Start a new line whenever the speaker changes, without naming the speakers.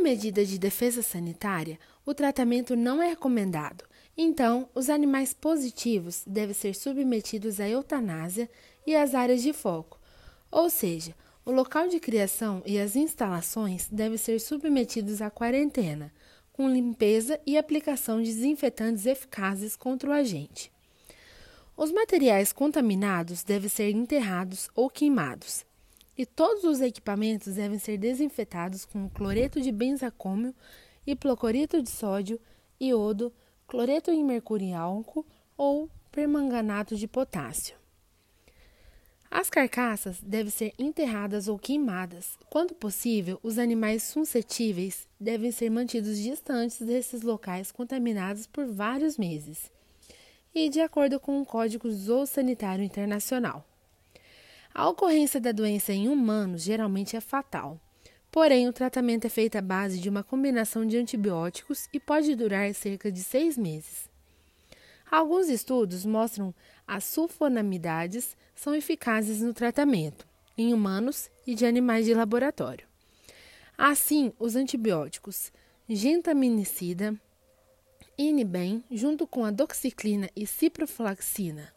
Como medida de defesa sanitária, o tratamento não é recomendado, então os animais positivos devem ser submetidos à eutanásia e às áreas de foco, ou seja, o local de criação e as instalações devem ser submetidos à quarentena, com limpeza e aplicação de desinfetantes eficazes contra o agente. Os materiais contaminados devem ser enterrados ou queimados, e todos os equipamentos devem ser desinfetados com cloreto de benzacômio, hipoclorito de sódio, iodo, cloreto de mercúrio em álcool ou permanganato de potássio. As carcaças devem ser enterradas ou queimadas. Quando possível, os animais suscetíveis devem ser mantidos distantes desses locais contaminados por vários meses e de acordo com o Código Zoossanitário Internacional. A ocorrência da doença em humanos geralmente é fatal, porém o tratamento é feito à base de uma combinação de antibióticos e pode durar cerca de seis meses. Alguns estudos mostram as sulfonamidades são eficazes no tratamento em humanos e de animais de laboratório. Assim, os antibióticos gentaminicida, Inibem, junto com a doxiclina e ciprofloxacina,